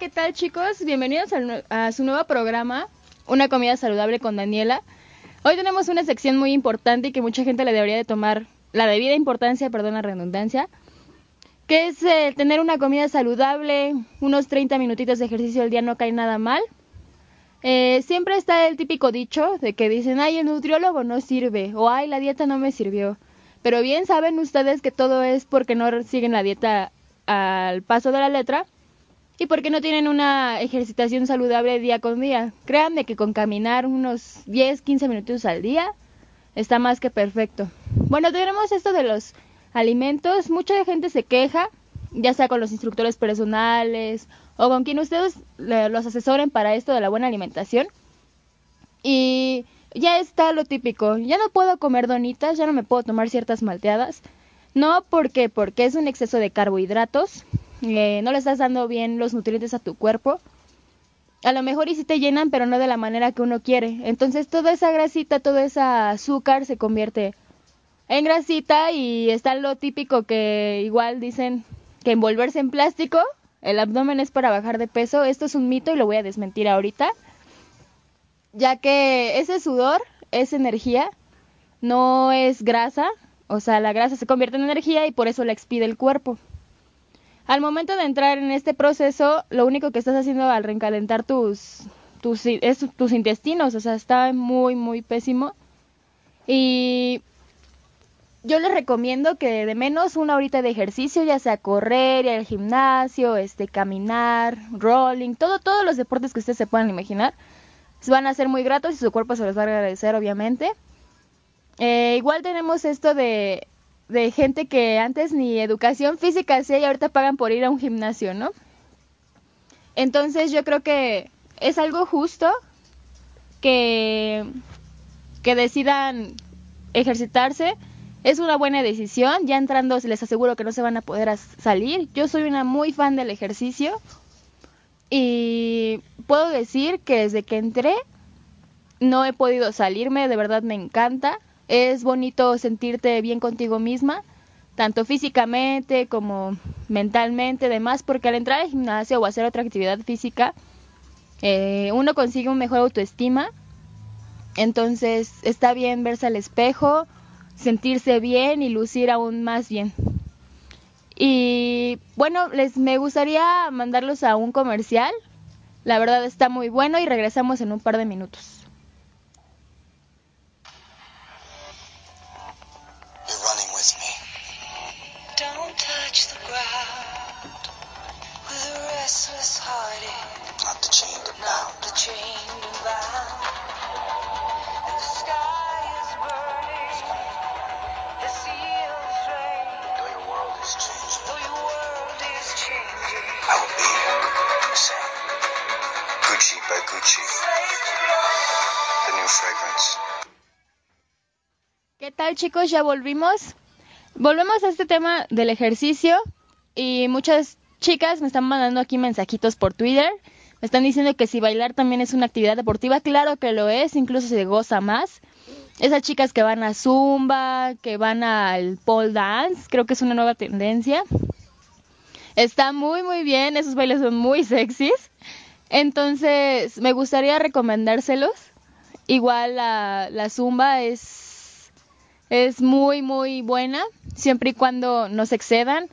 ¿Qué tal chicos? Bienvenidos a, su nuevo programa, Una comida saludable con Daniela. Hoy tenemos una sección muy importante y que mucha gente le debería de tomar la debida importancia, perdón la redundancia, que es eh, tener una comida saludable, unos 30 minutitos de ejercicio al día no cae nada mal. Eh, siempre está el típico dicho de que dicen, ay, el nutriólogo no sirve, o ay, la dieta no me sirvió. Pero bien saben ustedes que todo es porque no siguen la dieta al paso de la letra y porque no tienen una ejercitación saludable día con día. Créanme que con caminar unos 10, 15 minutos al día está más que perfecto. Bueno, tenemos esto de los alimentos. Mucha gente se queja, ya sea con los instructores personales o con quien ustedes los asesoren para esto de la buena alimentación. Y ya está lo típico. Ya no puedo comer donitas, ya no me puedo tomar ciertas malteadas. No porque porque es un exceso de carbohidratos, eh, no le estás dando bien los nutrientes a tu cuerpo. A lo mejor y si te llenan, pero no de la manera que uno quiere. Entonces toda esa grasita, todo ese azúcar se convierte en grasita y está lo típico que igual dicen que envolverse en plástico, el abdomen es para bajar de peso. Esto es un mito y lo voy a desmentir ahorita. Ya que ese sudor es energía, no es grasa. O sea, la grasa se convierte en energía y por eso la expide el cuerpo. Al momento de entrar en este proceso, lo único que estás haciendo al recalentar tus, tus, tus intestinos, o sea, está muy, muy pésimo. Y yo les recomiendo que de menos una horita de ejercicio, ya sea correr, ir al gimnasio, este, caminar, rolling, todo, todos los deportes que ustedes se puedan imaginar, van a ser muy gratos y su cuerpo se los va a agradecer, obviamente. Eh, igual tenemos esto de de gente que antes ni educación física hacía y ahorita pagan por ir a un gimnasio, ¿no? Entonces yo creo que es algo justo que, que decidan ejercitarse. Es una buena decisión. Ya entrando les aseguro que no se van a poder salir. Yo soy una muy fan del ejercicio y puedo decir que desde que entré no he podido salirme. De verdad me encanta. Es bonito sentirte bien contigo misma, tanto físicamente como mentalmente, demás, porque al entrar al gimnasio o hacer otra actividad física, eh, uno consigue un mejor autoestima. Entonces está bien verse al espejo, sentirse bien y lucir aún más bien. Y bueno, les me gustaría mandarlos a un comercial. La verdad está muy bueno y regresamos en un par de minutos. ¿Qué tal chicos? Ya volvimos. Volvemos a este tema del ejercicio y muchas chicas me están mandando aquí mensajitos por Twitter. Me están diciendo que si bailar también es una actividad deportiva, claro que lo es, incluso se goza más. Esas chicas que van a zumba, que van al pole dance, creo que es una nueva tendencia. Está muy muy bien, esos bailes son muy sexys. Entonces, me gustaría recomendárselos. Igual la, la zumba es, es muy, muy buena, siempre y cuando no se excedan.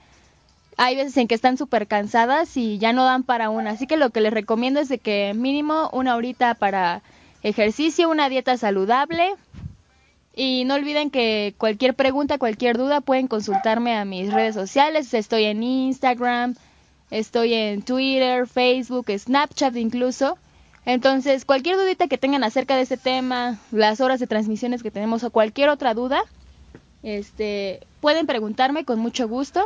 Hay veces en que están súper cansadas y ya no dan para una. Así que lo que les recomiendo es de que mínimo una horita para ejercicio, una dieta saludable. Y no olviden que cualquier pregunta, cualquier duda pueden consultarme a mis redes sociales. Estoy en Instagram, estoy en Twitter, Facebook, Snapchat incluso. Entonces, cualquier dudita que tengan acerca de este tema, las horas de transmisiones que tenemos o cualquier otra duda, este, pueden preguntarme con mucho gusto.